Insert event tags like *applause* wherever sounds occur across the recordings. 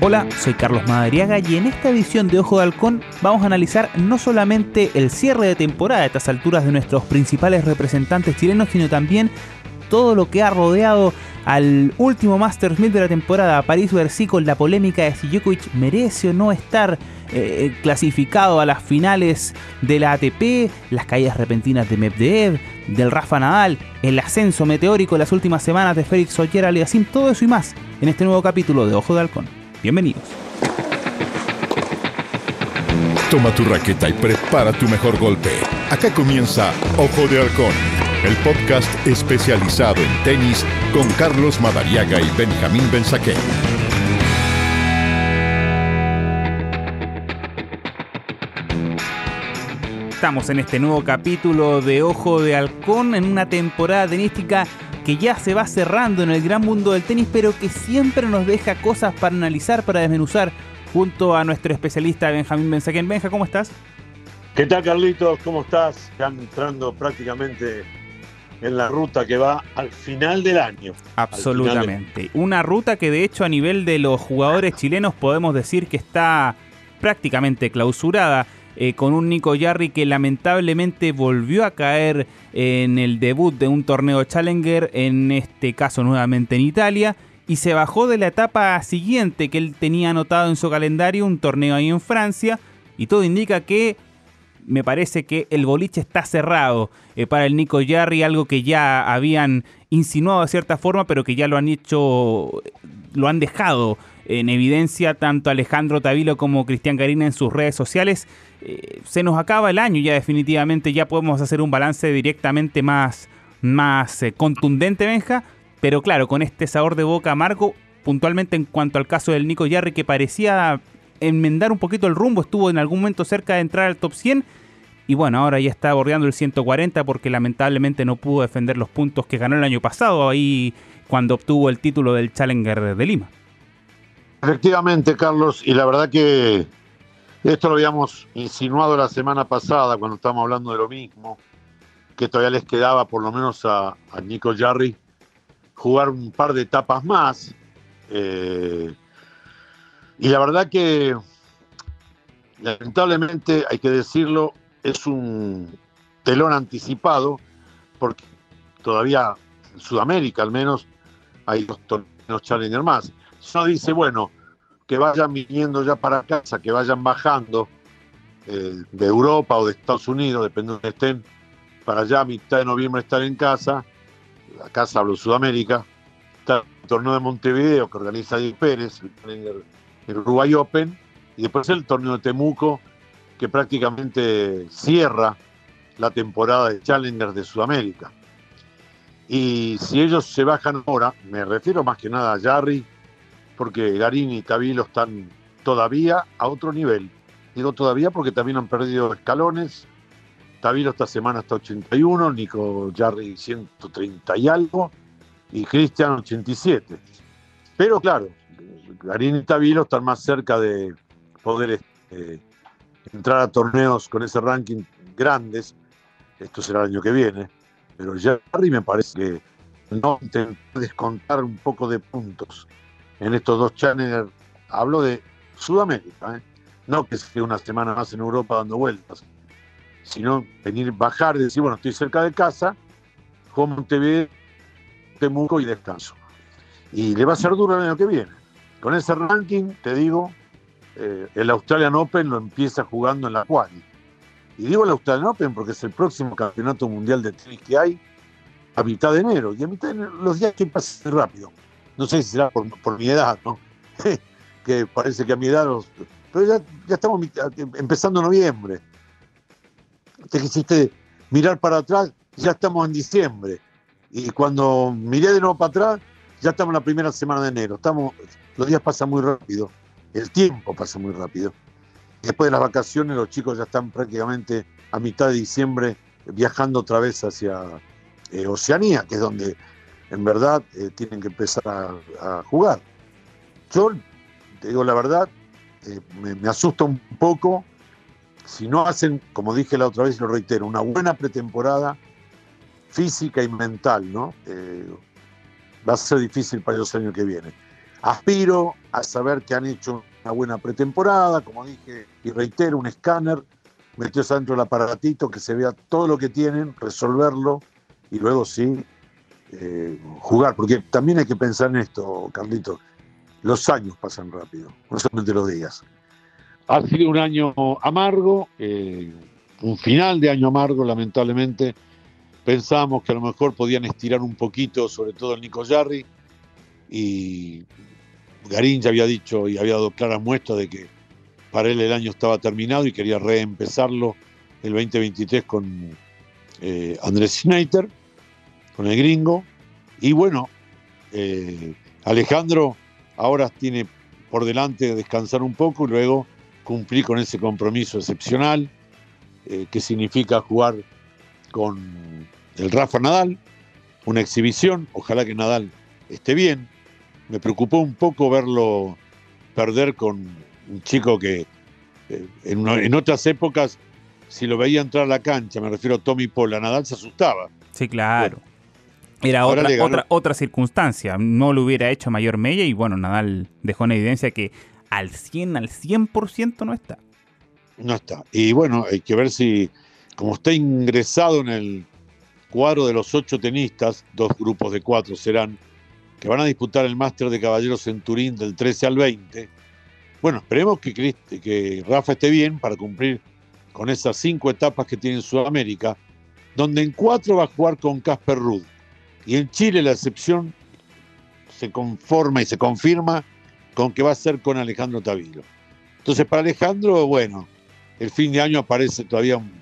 Hola, soy Carlos Madariaga y en esta edición de Ojo de Halcón vamos a analizar no solamente el cierre de temporada a estas alturas de nuestros principales representantes chilenos, sino también todo lo que ha rodeado al último Masters 1000 de la temporada, París-Bercy con la polémica de si Djokovic merece o no estar eh, clasificado a las finales de la ATP, las caídas repentinas de Medvedev, del Rafa Nadal, el ascenso meteórico en las últimas semanas de Félix Oyer Aliasim, todo eso y más en este nuevo capítulo de Ojo de Halcón. Bienvenidos. Toma tu raqueta y prepara tu mejor golpe. Acá comienza Ojo de Halcón, el podcast especializado en tenis con Carlos Madariaga y Benjamín Benzaquén. Estamos en este nuevo capítulo de Ojo de Halcón en una temporada tenística que ya se va cerrando en el gran mundo del tenis, pero que siempre nos deja cosas para analizar, para desmenuzar, junto a nuestro especialista Benjamín Benzaquén. Benja, ¿cómo estás? ¿Qué tal, Carlitos? ¿Cómo estás? Ya entrando prácticamente en la ruta que va al final del año. Absolutamente. Una ruta que de hecho a nivel de los jugadores chilenos podemos decir que está prácticamente clausurada. Eh, con un Nico Yarri que lamentablemente volvió a caer en el debut de un torneo Challenger, en este caso nuevamente en Italia, y se bajó de la etapa siguiente que él tenía anotado en su calendario, un torneo ahí en Francia, y todo indica que me parece que el boliche está cerrado eh, para el Nico Yarri, algo que ya habían insinuado de cierta forma, pero que ya lo han hecho, lo han dejado en evidencia tanto Alejandro Tavilo como Cristian Garina en sus redes sociales. Eh, se nos acaba el año ya definitivamente, ya podemos hacer un balance directamente más, más eh, contundente, Benja, pero claro, con este sabor de boca amargo, puntualmente en cuanto al caso del Nico Yarri, que parecía enmendar un poquito el rumbo, estuvo en algún momento cerca de entrar al top 100, y bueno, ahora ya está bordeando el 140 porque lamentablemente no pudo defender los puntos que ganó el año pasado, ahí cuando obtuvo el título del Challenger de Lima. Efectivamente, Carlos, y la verdad que esto lo habíamos insinuado la semana pasada cuando estábamos hablando de lo mismo, que todavía les quedaba por lo menos a, Nico Jarry jugar un par de etapas más. Eh, y la verdad que, lamentablemente, hay que decirlo, es un telón anticipado, porque todavía en Sudamérica al menos hay dos torneos Challenger más. Uno dice, bueno, que vayan viniendo ya para casa, que vayan bajando eh, de Europa o de Estados Unidos, depende de donde estén, para allá a mitad de noviembre estar en casa, la casa hablo Sudamérica, está el torneo de Montevideo que organiza Diego Pérez, el, el Uruguay Open, y después el torneo de Temuco que prácticamente cierra la temporada de Challenger de Sudamérica. Y si ellos se bajan ahora, me refiero más que nada a Jarry, porque Garín y Tabilo están todavía a otro nivel. Digo todavía porque también han perdido escalones. Tabilo esta semana está 81, Nico Jarry 130 y algo, y Cristian 87. Pero claro, Garín y Tabilo están más cerca de poder eh, entrar a torneos con ese ranking grandes. Esto será el año que viene. Pero Jarry me parece que no intentar descontar un poco de puntos en estos dos channels. Hablo de Sudamérica, ¿eh? no que esté una semana más en Europa dando vueltas, sino venir, bajar y decir, bueno, estoy cerca de casa, juego Montevideo, Temuco y descanso. Y le va a ser duro el año que viene. Con ese ranking, te digo, eh, el Australian Open lo empieza jugando en la quali. Y digo el Australian Open porque es el próximo campeonato mundial de tenis que hay a mitad de enero. Y a mitad de enero los días que pasan rápido no sé si será por, mi edad, ¿no? *laughs* que parece que a mi edad, pero ya, ya estamos empezando noviembre. Te quisiste mirar para atrás, ya estamos en diciembre. Y cuando miré de nuevo para atrás, ya estamos en la primera semana de enero. Estamos, los días pasan muy rápido, el tiempo pasa muy rápido. Después de las vacaciones, los chicos ya están prácticamente a mitad de diciembre viajando otra vez hacia eh, Oceanía, que es donde en verdad eh, tienen que empezar a, jugar. Yo, te digo la verdad, eh, me, asusta un poco si no hacen, como dije la otra vez y lo reitero, una buena pretemporada física y mental, ¿no? Eh, va a ser difícil para ellos el año que viene. aspiro a saber que han hecho una buena pretemporada, como dije, y reitero, un escáner, metió dentro del aparatito, que se vea todo lo que tienen, resolverlo y luego sí eh, jugar, porque también hay que pensar en esto, Carlito, los años pasan rápido, no solamente los días. Ha sido un año amargo, eh, un final de año amargo, lamentablemente. Pensábamos que a lo mejor podían estirar un poquito, sobre todo el Nico Jarry, y Garín ya había dicho y había dado claras muestras de que para él el año estaba terminado y quería reempezarlo el 2023 con eh, Andrés Schneider, con el gringo. Y bueno, eh, Alejandro ahora tiene por delante descansar un poco y luego cumplir con ese compromiso excepcional eh, que significa jugar con el Rafa Nadal, una exhibición, ojalá que Nadal esté bien. Me preocupó un poco verlo perder con un chico que eh, en, otras épocas, si lo veía entrar a la cancha, me refiero a Tommy Pola, Nadal se asustaba. Sí, claro. Era otra, otra, otra circunstancia, no lo hubiera hecho Mayor Mella y bueno, Nadal dejó en evidencia que al 100, al 100% no está. No está. Y bueno, hay que ver si, como está ingresado en el cuadro de los ocho tenistas, dos grupos de cuatro serán, que van a disputar el Máster de Caballeros en Turín del 13 al 20. Bueno, esperemos que, que Rafa esté bien para cumplir con esas cinco etapas que tiene en Sudamérica, donde en cuatro va a jugar con Casper Ruud. Y en Chile la excepción se conforma y se confirma con que va a ser con Alejandro Tavilo. Entonces, para Alejandro, bueno, el fin de año aparece todavía un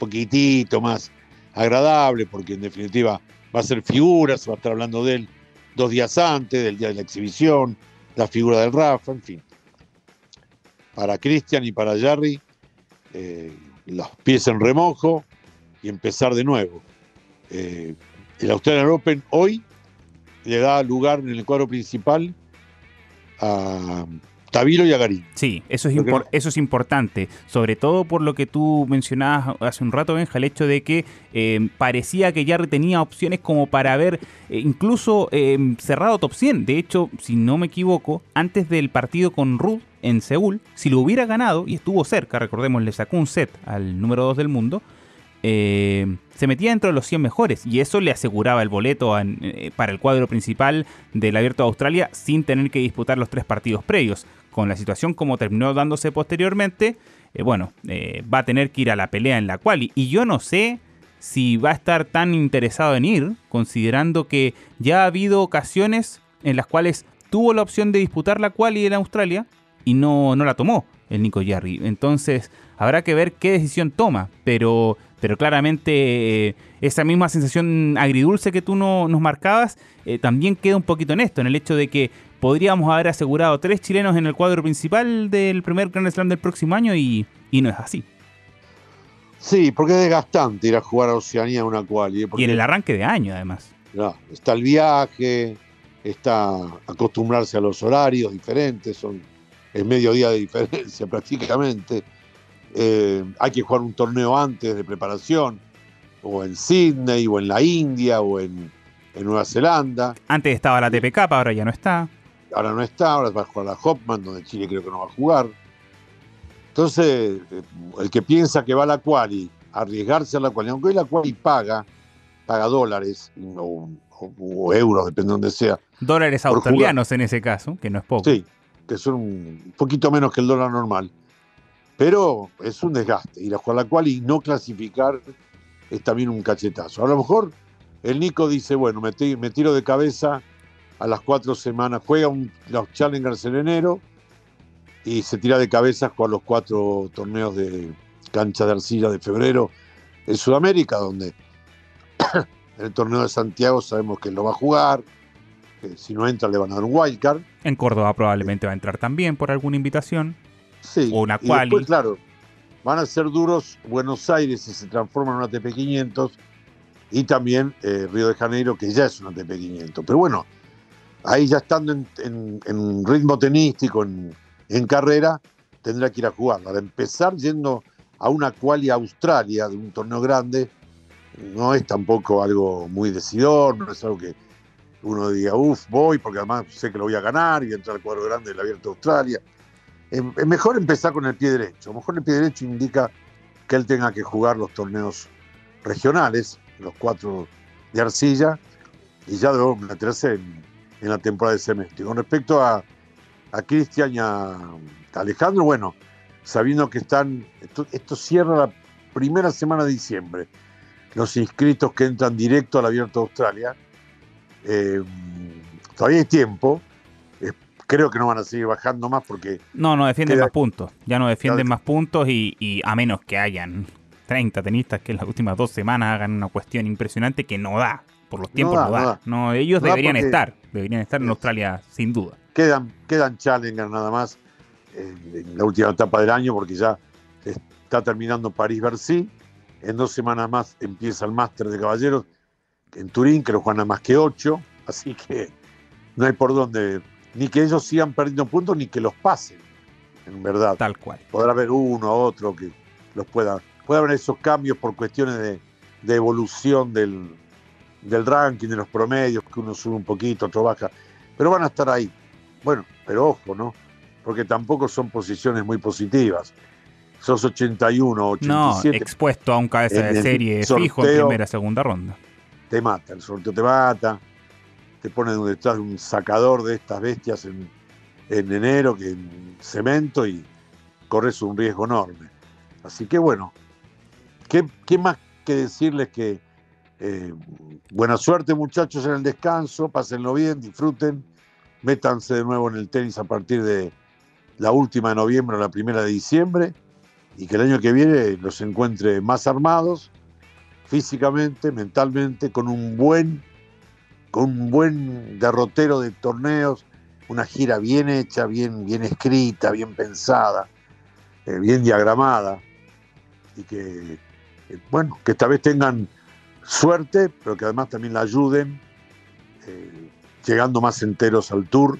poquitito más agradable, porque en definitiva va a ser figura, se va a estar hablando de él dos días antes, del día de la exhibición, la figura del Rafa, en fin. Para Cristian y para Jerry, eh, los pies en remojo y empezar de nuevo. Eh, el Australian Open hoy le da lugar en el cuadro principal a Tavilo y a Garín. Sí, eso es, eso es importante, sobre todo por lo que tú mencionabas hace un rato, Benja, el hecho de que eh, parecía que Jarry tenía opciones como para haber eh, incluso eh, cerrado top 100. De hecho, si no me equivoco, antes del partido con Ruth en Seúl, si lo hubiera ganado, y estuvo cerca, recordemos, le sacó un set al número 2 del mundo, eh, se metía dentro de los 100 mejores y eso le aseguraba el boleto eh, para el cuadro principal del Abierto de Australia sin tener que disputar los tres partidos previos. Con la situación como terminó dándose posteriormente, eh, bueno, va a tener que ir a la pelea en la cual y yo no sé si va a estar tan interesado en ir, considerando que ya ha habido ocasiones en las cuales tuvo la opción de disputar la quali en Australia y no, no la tomó el Nico Jarry. Entonces habrá que ver qué decisión toma, pero pero claramente eh, esa misma sensación agridulce que tú no, nos marcabas eh, también queda un poquito en esto, en el hecho de que podríamos haber asegurado tres chilenos en el cuadro principal del primer Grand Slam del próximo año y, no es así. Sí, porque es desgastante ir a jugar a Oceanía una cual. Y en el arranque de año, además. está el viaje, está acostumbrarse a los horarios diferentes, son el mediodía de diferencia *laughs* prácticamente. Eh, hay que jugar un torneo antes de preparación, o en Sydney, o en la India, o en, Nueva Zelanda. Antes estaba la TPK, ahora ya no está. Ahora no está, ahora va a jugar la Hopman, donde Chile creo que no va a jugar. Entonces, eh, el que piensa que va a la quali, arriesgarse a la quali, aunque la quali paga, paga dólares o, euros, depende de donde sea. Dólares australianos en ese caso, que no es poco. Sí, que son un poquito menos que el dólar normal. Pero es un desgaste. Ir a jugar la cual y no clasificar es también un cachetazo. A lo mejor el Nico dice, bueno, me, tiro de cabeza a las cuatro semanas, juega un, los Challengers en enero y se tira de cabeza a los cuatro torneos de cancha de arcilla de febrero en Sudamérica, donde *coughs* en el torneo de Santiago sabemos que lo va a jugar, que si no entra le van a dar un wildcard. En Córdoba probablemente va a entrar también por alguna invitación. Sí, una y claro, van a ser duros Buenos Aires si se transforma en una TP500 y también eh, Río de Janeiro, que ya es una TP500. Pero bueno, ahí ya estando en, ritmo tenístico, en, carrera, tendrá que ir a jugar. Para empezar yendo a una quali Australia de un torneo grande, no es tampoco algo muy decidor, no es algo que, uno diga, uff, voy, porque además sé que lo voy a ganar y entrar al cuadro grande del Abierto de Australia. Es mejor empezar con el pie derecho. A lo mejor el pie derecho indica que él tenga que jugar los torneos regionales, los cuatro de arcilla, y ya debo meterse en, en la temporada de semestre. Con respecto a, a Cristian y a Alejandro, bueno, sabiendo que están, esto, cierra la primera semana de diciembre, los inscritos que entran directo al Abierto de Australia, eh, todavía hay tiempo, creo que no van a seguir bajando más porque... No, no defienden más puntos, ya no defienden más puntos y, a menos que hayan 30 tenistas que en las últimas dos semanas hagan una cuestión impresionante que no da, por los tiempos no da. No, ellos deberían estar, deberían estar en Australia sin duda. Quedan, quedan Challenger nada más en, la última etapa del año porque ya está terminando París-Bercy. En dos semanas más empieza el Máster de Caballeros en Turín, que lo juegan a más que ocho. Así que no hay por dónde, ni que ellos sigan perdiendo puntos, ni que los pasen, en verdad. Tal cual. Podrá haber uno o otro que los pueda. Puede haber esos cambios por cuestiones de, evolución del, del ranking, de los promedios, que uno sube un poquito, otro baja. Pero van a estar ahí. Bueno, pero ojo, ¿no? porque tampoco son posiciones muy positivas. Sos 81, 87. No, expuesto a un cabeza de serie fijo en primera, segunda ronda. Te mata, el sorteo te mata, te pone detrás de un sacador de estas bestias en, enero, que en cemento, y corres un riesgo enorme. Así que bueno, ¿qué, más que decirles que eh, buena suerte muchachos en el descanso, pásenlo bien, disfruten, métanse de nuevo en el tenis a partir de la última de noviembre o la primera de diciembre, y que el año que viene los encuentre más armados, físicamente, mentalmente, con un buen, con un buen derrotero de torneos, una gira bien hecha, bien, bien escrita, bien pensada, eh, bien diagramada, y que, eh, bueno, que esta vez tengan suerte, pero que además también la ayuden, eh, llegando más enteros al tour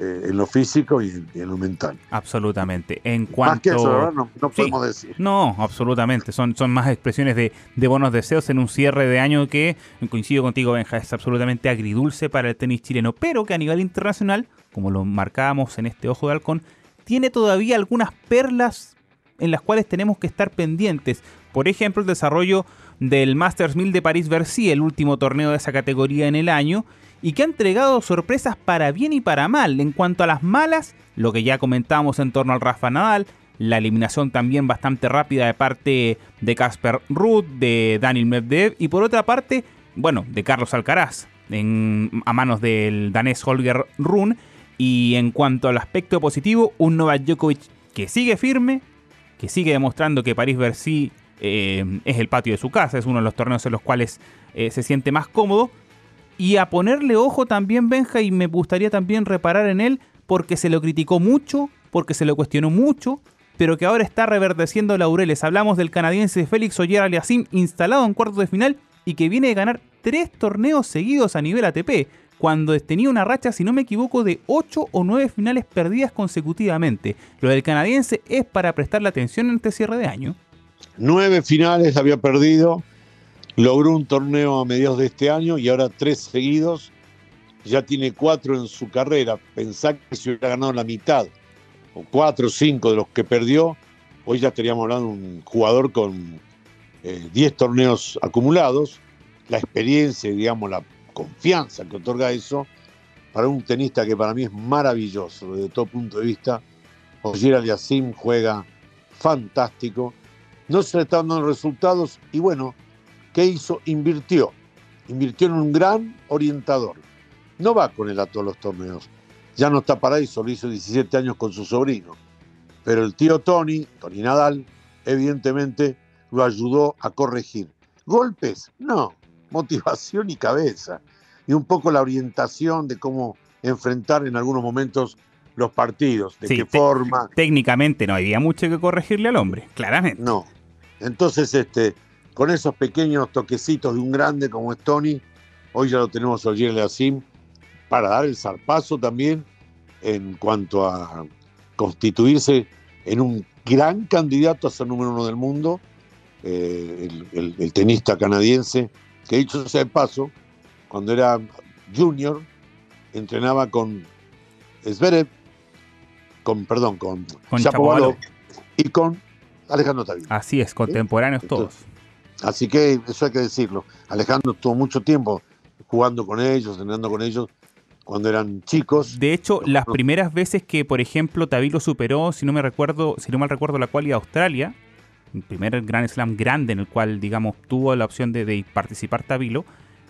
eh, en lo físico y en, lo mental. Absolutamente. En cuanto... Más que eso, no, podemos decir. No, absolutamente. Son, son más expresiones de, buenos deseos en un cierre de año que, coincido contigo, Benja, es absolutamente agridulce para el tenis chileno, pero que a nivel internacional, como lo marcábamos en este Ojo de Halcón, tiene todavía algunas perlas en las cuales tenemos que estar pendientes. Por ejemplo, el desarrollo del Masters 1000 de París-Bercy, el último torneo de esa categoría en el año, y que ha entregado sorpresas para bien y para mal. En cuanto a las malas, lo que ya comentábamos en torno al Rafa Nadal, la eliminación también bastante rápida de parte de Casper Ruth, de Daniel Medvedev y por otra parte, bueno, de Carlos Alcaraz a manos del danés Holger Rune. Y en cuanto al aspecto positivo, un Novak Djokovic que sigue firme, que sigue demostrando que París-Bercy eh, es el patio de su casa, es uno de los torneos en los cuales eh, se siente más cómodo y a ponerle ojo también Benja y me gustaría también reparar en él porque se lo criticó mucho, porque se lo cuestionó mucho, pero que ahora está reverdeciendo laureles. Hablamos del canadiense Félix Oyer Aliasim instalado en cuartos de final y que viene de ganar tres torneos seguidos a nivel ATP, cuando tenía una racha, si no me equivoco, de 8 o 9 finales perdidas consecutivamente. Lo del canadiense es para prestarle atención en este cierre de año. Nueve finales había perdido Logró un torneo a mediados de este año y ahora tres seguidos. Ya tiene cuatro en su carrera. Pensar que si hubiera ganado la mitad, o cuatro o cinco de los que perdió, hoy ya estaríamos hablando de un jugador con eh, diez torneos acumulados. La experiencia, digamos, la confianza que otorga eso para un tenista que para mí es maravilloso desde todo punto de vista. Oyer Aliasim juega fantástico. No se le están dando resultados y bueno, ¿Qué hizo? Invirtió. Invirtió en un gran orientador. No va con él a todos los torneos. Ya no está para eso, lo hizo 17 años con su sobrino. Pero el tío Tony, Tony Nadal, evidentemente lo ayudó a corregir. ¿Golpes? No. Motivación y cabeza. Y un poco la orientación de cómo enfrentar en algunos momentos los partidos, de qué forma. Técnicamente no había mucho que corregirle al hombre, claramente. No. Entonces, este, con esos pequeños toquecitos de un grande como es Tony, hoy ya lo tenemos a Oyer Asim, para dar el zarpazo también en cuanto a constituirse en un gran candidato a ser número uno del mundo, eh, el, tenista canadiense, que dicho sea de paso, cuando era Jr. entrenaba con Zverev, con, perdón, con, Con y con Alejandro Tavilo. Así es, contemporáneos todos. Así que eso hay que decirlo. Alejandro estuvo mucho tiempo jugando con ellos, entrenando con ellos cuando eran chicos. De hecho, las no. primeras veces que, por ejemplo, Tavilo superó, si no me recuerdo, si no mal recuerdo, la cual a Australia, el primer Grand Slam grande en el cual, digamos, tuvo la opción de, de participar Tavilo,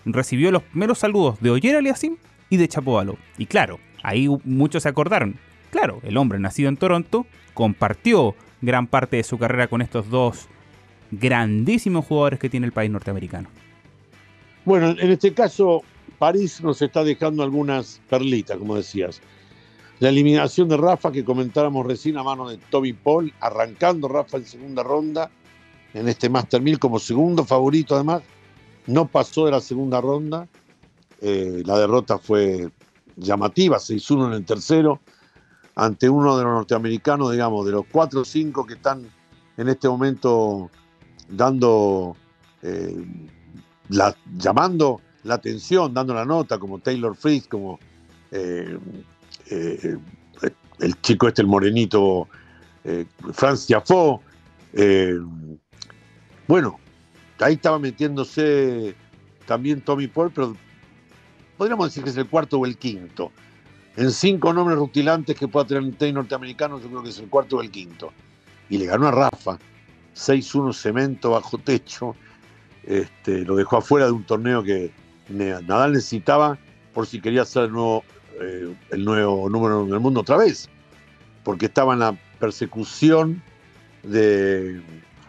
recibió los primeros saludos de Oyer Aliasim y de Chapovalov. Y claro, ahí muchos se acordaron. Claro, el hombre nacido en Toronto compartió gran parte de su carrera con estos dos grandísimos jugadores que tiene el país norteamericano. Bueno, en este caso, París nos está dejando algunas perlitas, como decías. La eliminación de Rafa, que comentábamos recién a mano de Toby Paul, arrancando Rafa en segunda ronda, en este Master 1000 como segundo favorito además, no pasó de la segunda ronda. Eh, la derrota fue llamativa, 6-1 en el tercero, ante uno de los norteamericanos, digamos, de los 4 o 5 que están en este momento dando, eh, la, llamando la atención, dando la nota, como Taylor Fritz, como eh, eh, el chico este, el morenito, Franz eh, bueno, ahí estaba metiéndose también Tommy Paul, pero podríamos decir que es el cuarto o el quinto. En cinco nombres rutilantes que pueda tener un tenis norteamericano, yo creo que es el cuarto o el quinto. Y le ganó a Rafa, 6-1 cemento bajo techo. Este, lo dejó afuera de un torneo que Nadal necesitaba por si quería ser el nuevo, eh, el nuevo número uno del mundo otra vez, porque estaba en la persecución de-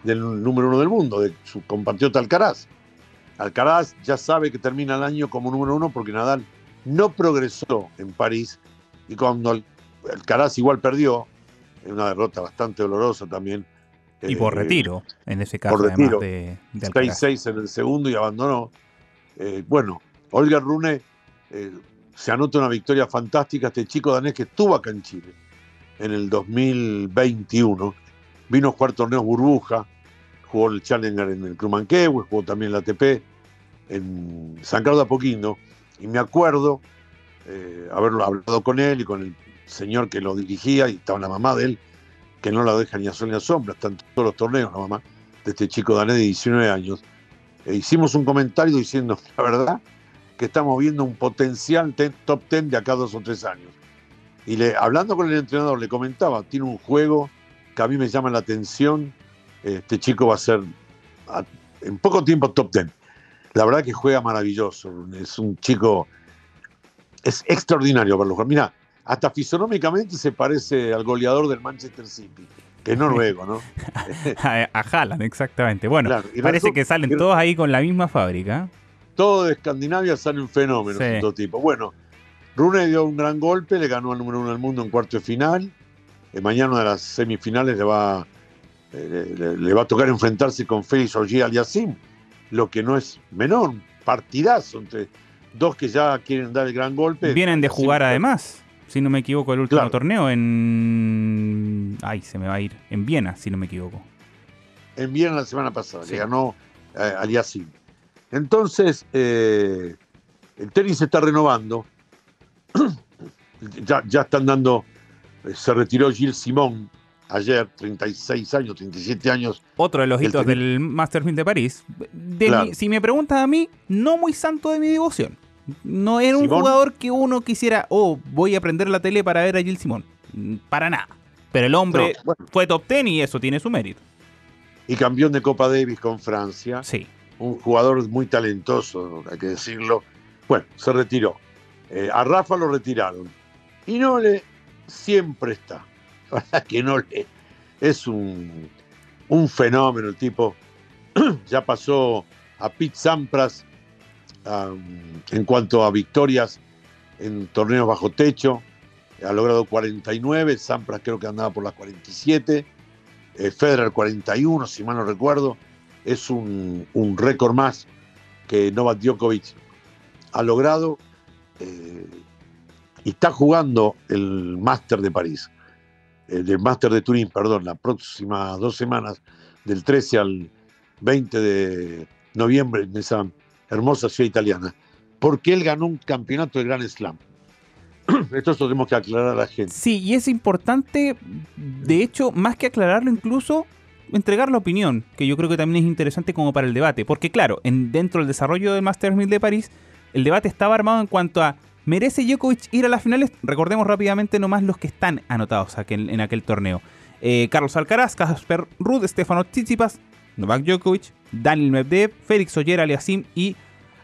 del número uno del mundo, de su compatriota Alcaraz. Alcaraz ya sabe que termina el año como número uno porque Nadal no progresó en París y cuando Al- Alcaraz igual perdió, en una derrota bastante dolorosa también. Y por eh, retiro, en ese caso, por además retiro. de, de Alcaraz. 6-6 en el segundo y abandonó. Eh, bueno, Olga Rune eh, se anota una victoria fantástica. Este chico danés que estuvo acá en Chile en el 2021. Vino a jugar torneos burbuja, jugó el Challenger en el Club Manquehue, jugó también la ATP en San Carlos de Apoquindo. Y me acuerdo eh, haberlo hablado con él y con el señor que lo dirigía, y estaba la mamá de él, que no la deja ni a sol ni a sombra, están todos los torneos, la mamá de este chico danés de 19 años. E hicimos un comentario diciendo, *laughs* la verdad, que estamos viendo un potencial ten- top 10 de acá dos o tres años. Y le, hablando con el entrenador, le comentaba, tiene un juego que a mí me llama la atención, este chico va a ser en poco tiempo top 10. La verdad que juega maravilloso, es un chico, es extraordinario verlo jugar. Mira, hasta fisonómicamente se parece al goleador del Manchester City, que es noruego, ¿no? *laughs* a, a Haaland, exactamente. Bueno, Claro, parece que salen todos ahí con la misma fábrica. todo de Escandinavia salen fenómenos Sí. de todo tipo. Bueno, Rune dio un gran golpe, le ganó al número uno del mundo en cuarto de final. Eh, mañana de las semifinales le va, eh, le, le va a tocar enfrentarse con Félix Ogier Aliasim, lo que no es menor, partidazo entre dos que ya quieren dar el gran golpe. Vienen de jugar además, si no me equivoco, el último Claro. torneo en... Ay, se me va a ir. En Viena, si no me equivoco. en Viena la semana pasada, Sí. le ganó eh, Aliasim. Entonces, eh, el tenis se está renovando. *clears throat* ya, ya están dando, eh, se retiró Gilles Simón ayer, 36 años, 37 años. Otro de los hitos del Masters 1000 de París. De Claro. mi- si me preguntas a mí, no muy santo de mi devoción. No era un Simón. jugador que uno quisiera, oh, voy a prender la tele para ver a Gil Simón. Mm, Para nada. Pero el hombre No, bueno, fue top 10 y eso tiene su mérito. y campeón de Copa Davis con Francia. Sí. un jugador muy talentoso, hay que decirlo. Bueno, se retiró. Eh, a Rafa lo retiraron. Y Nole siempre está. *laughs* La verdad que Nole es un, un fenómeno. El tipo *clears throat* ya pasó a Pete Sampras en cuanto a victorias en torneos bajo techo. Ha logrado 49, Sampras creo que andaba por las 47, eh, Federer 41, si mal no recuerdo es un, récord más que Novak Djokovic ha logrado eh, y está jugando el Máster de París, el del Máster de Turín, perdón, las próximas dos semanas, del 13 al 20 de noviembre, en esa hermosa ciudad italiana. porque él ganó un campeonato de Grand Slam. *clears throat* Esto lo tenemos que aclarar a la gente. Sí, y es importante, de hecho, más que aclararlo incluso, entregar la opinión, que yo creo que también es interesante como para el debate, porque claro, en, dentro del desarrollo del Masters 1000 de París, el debate estaba armado en cuanto a ¿merece Djokovic ir a las finales? Recordemos rápidamente nomás los que están anotados en aquel torneo. Eh, Carlos Alcaraz, Casper Ruud, Stefano Tsitsipas, Novak Djokovic, Daniel Medvedev, Félix Oyer Aliasim y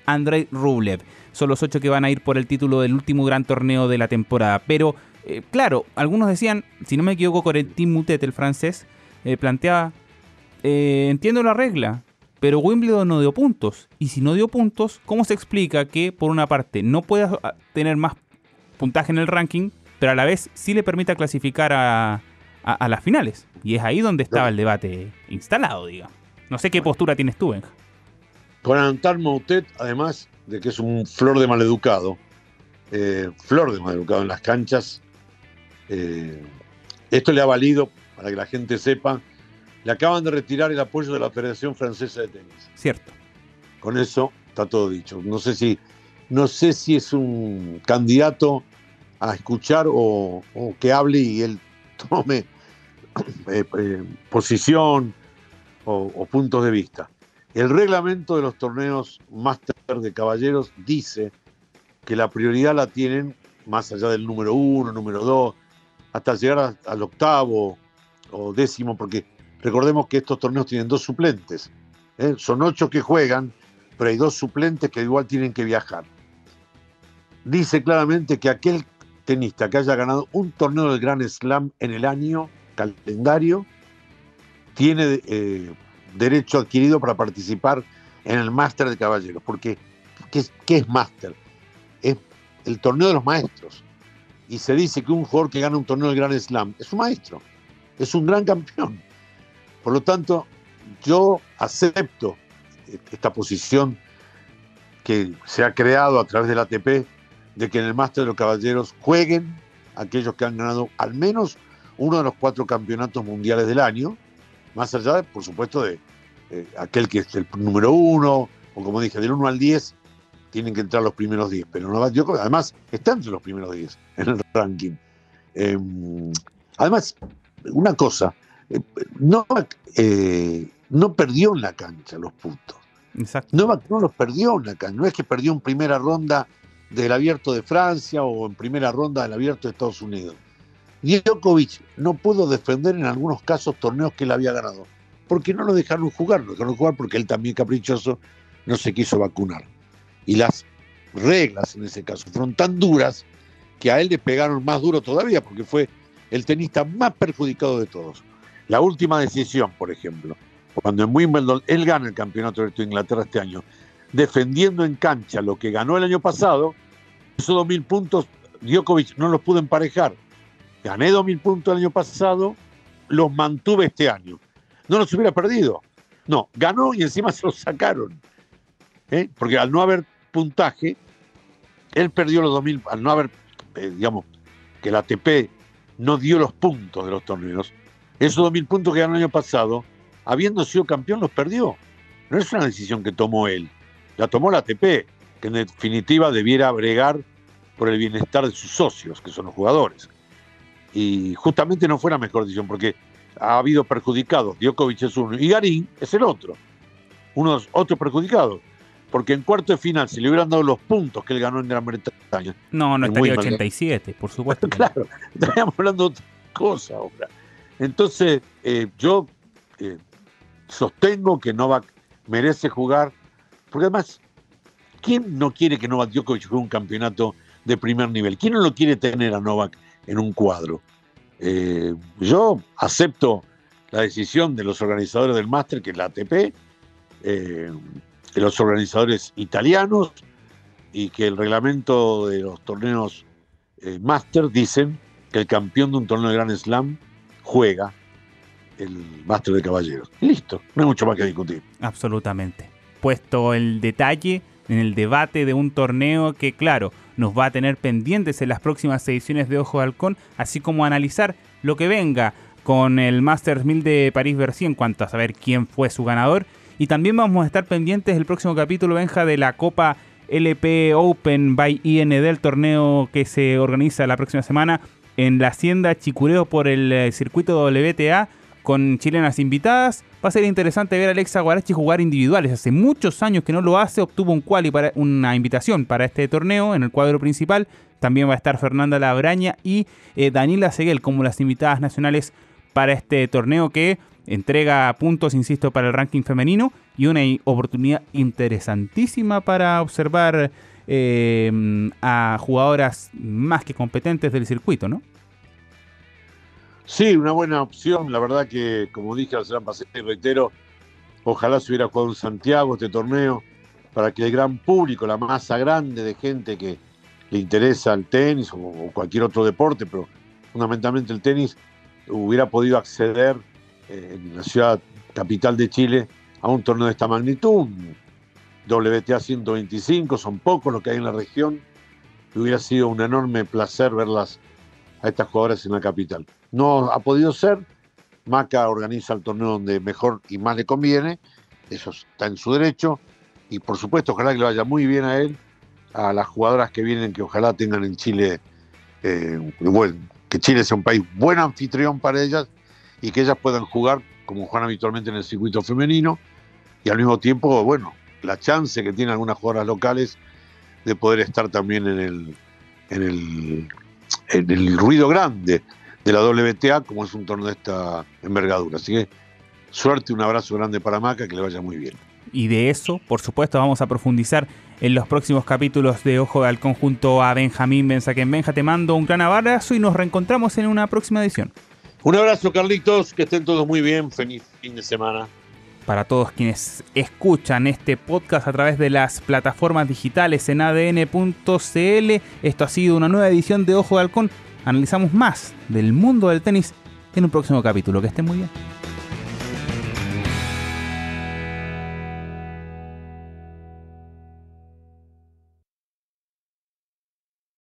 Andrei Rublev. Son los ocho que van a ir por el título del último gran torneo de la temporada. Pero, eh, claro, algunos decían, si no me equivoco, Corentin Mutet, el francés, eh, planteaba, entiendo la regla, pero Wimbledon no dio puntos. Y si no dio puntos, ¿cómo se explica que, por una parte, no puedas ah, tener más puntaje en el ranking, pero a la vez sí le permita clasificar a, las finales? Y es ahí donde estaba el debate instalado, diga. No sé qué postura tienes tú, Benja. Con Antar Moutet, además de que es un flor de maleducado, eh, flor de maleducado en las canchas, eh, esto le ha valido, para que la gente sepa, le acaban de retirar el apoyo de la Federación Francesa de Tenis. Cierto. Con eso está todo dicho. No sé si, no sé si es un candidato a escuchar o, que hable y él *laughs* tome *coughs* eh, eh, posición o, puntos de vista. El reglamento de los torneos Master de Caballeros dice que la prioridad la tienen más allá del número uno, número dos, hasta llegar al octavo o décimo, porque Recordemos que estos torneos tienen dos suplentes. ¿eh? Son ocho que juegan, pero hay dos suplentes que igual tienen que viajar. Dice claramente que aquel tenista que haya ganado un torneo del Grand Slam en el año calendario tiene eh, derecho adquirido para participar en el Máster de Caballeros. Porque, ¿qué, ¿qué es Máster? Es el torneo de los maestros. Y se dice que un jugador que gana un torneo del Grand Slam es un maestro, es un gran campeón. Por lo tanto, yo acepto esta posición que se ha creado a través del ATP de que en el Máster de los Caballeros jueguen aquellos que han ganado al menos uno de los cuatro campeonatos mundiales del año, más allá, por supuesto, de aquel que es el número uno, o como dije, del 1 al 10, tienen que entrar los primeros 10. Pero no, yo, además, está entre los primeros 10 en el ranking. Em, además, una cosa, Novak eh, no perdió en la cancha los puntos. Exacto. Novak no los perdió en la cancha. No es que perdió en primera ronda del abierto de Francia o en primera ronda del abierto de Estados Unidos. Djokovic no pudo defender en algunos casos torneos que él había ganado, porque no lo dejaron jugar, lo dejaron jugar porque él también caprichoso no se quiso vacunar. Y las reglas en ese caso fueron tan duras que a él le pegaron más duro todavía, porque fue el tenista más perjudicado de todos. La última decisión, por ejemplo, cuando en Wimbledon él gana el campeonato de Inglaterra este año, defendiendo en cancha lo que ganó el año pasado, esos 2.000 puntos Djokovic no los pudo emparejar. Gané 2.000 puntos el año pasado, los mantuve este año. No los hubiera perdido. No, ganó y encima *laughs* se los sacaron. ¿eh? Porque al no haber puntaje, él perdió los 2.000, al no haber, eh, digamos, que la ATP no dio los puntos de los torneos, esos 2.000 puntos que ganó el año pasado, habiendo sido campeón, los perdió. No es una decisión que tomó él, la tomó la ATP, que en definitiva debiera bregar por el bienestar de sus socios, que son los jugadores. Y justamente no fue la mejor decisión, porque ha habido perjudicados. Djokovic es uno y Garín es el otro. Unos otros perjudicados. Porque en cuarto de final, si le hubieran dado los puntos que él ganó en Gran Bretaña. No, no estaría 87, por *laughs* supuesto. claro, estaríamos hablando de otra cosa ahora. Entonces, eh, yo eh, sostengo que Novak merece jugar, porque además, ¿quién no quiere que Novak Djokovic juegue un campeonato de primer nivel? ¿Quién no lo quiere tener a Novak en un cuadro? Eh, yo acepto la decisión de los organizadores del máster, que es la ATP, de los organizadores italianos, y que el reglamento de los torneos máster dicen que el campeón de un torneo de Grand Slam juega el Master de Caballeros. listo, no hay mucho más que discutir. Absolutamente. Puesto el detalle en el debate de un torneo que, claro, nos va a tener pendientes en las próximas ediciones de Ojo de Halcón, así como analizar lo que venga con el Masters 1000 de París-Bercy en cuanto a saber quién fue su ganador. Y también vamos a estar pendientes del próximo capítulo, Benja, de la Copa LP Open by IND, el torneo que se organiza la próxima semana en la Hacienda Chicureo por el eh, circuito WTA con chilenas invitadas. Va a ser interesante ver a Alexa Guarachi jugar individuales. Hace muchos años que no lo hace, obtuvo un quali para una invitación para este torneo en el cuadro principal. También va a estar Fernanda Labraña y eh, Daniela Seguel como las invitadas nacionales para este torneo que entrega puntos, insisto, para el ranking femenino y una oportunidad interesantísima para observar eh, a jugadoras más que competentes del circuito, ¿no? Sí, una buena opción. La verdad que, como dije al pasé y reitero, ojalá se hubiera jugado en Santiago este torneo para que el gran público, la masa grande de gente que le interesa el tenis o, cualquier otro deporte, pero fundamentalmente el tenis, hubiera podido acceder eh, en la ciudad capital de Chile a un torneo de esta magnitud. WTA 125, son pocos los que hay en la región. Hubiera sido un enorme placer verlas a estas jugadoras en la capital. No ha podido ser. Maca organiza el torneo donde mejor y más le conviene. Eso está en su derecho. Y por supuesto, ojalá que le vaya muy bien a él, a las jugadoras que vienen, que ojalá tengan en Chile, eh, que Chile sea un país buen anfitrión para ellas y que ellas puedan jugar como juegan habitualmente en el circuito femenino. Y al mismo tiempo, bueno, la chance que tienen algunas jugadoras locales de poder estar también en el, en el ruido grande de la WTA, como es un torneo de esta envergadura. Así que suerte, un abrazo grande para Maca, que le vaya muy bien. Y de eso, por supuesto, vamos a profundizar en los próximos capítulos de Ojo al conjunto a Benjamín Benzaquén. Benja, te mando un gran abrazo y nos reencontramos en una próxima edición. Un abrazo, Carlitos, que estén todos muy bien. Feliz fin de semana. Para todos quienes escuchan este podcast a través de las plataformas digitales en adn.cl, esto ha sido una nueva edición de Ojo de Halcón analizamos más del mundo del tenis en un próximo capítulo. Que estén muy bien.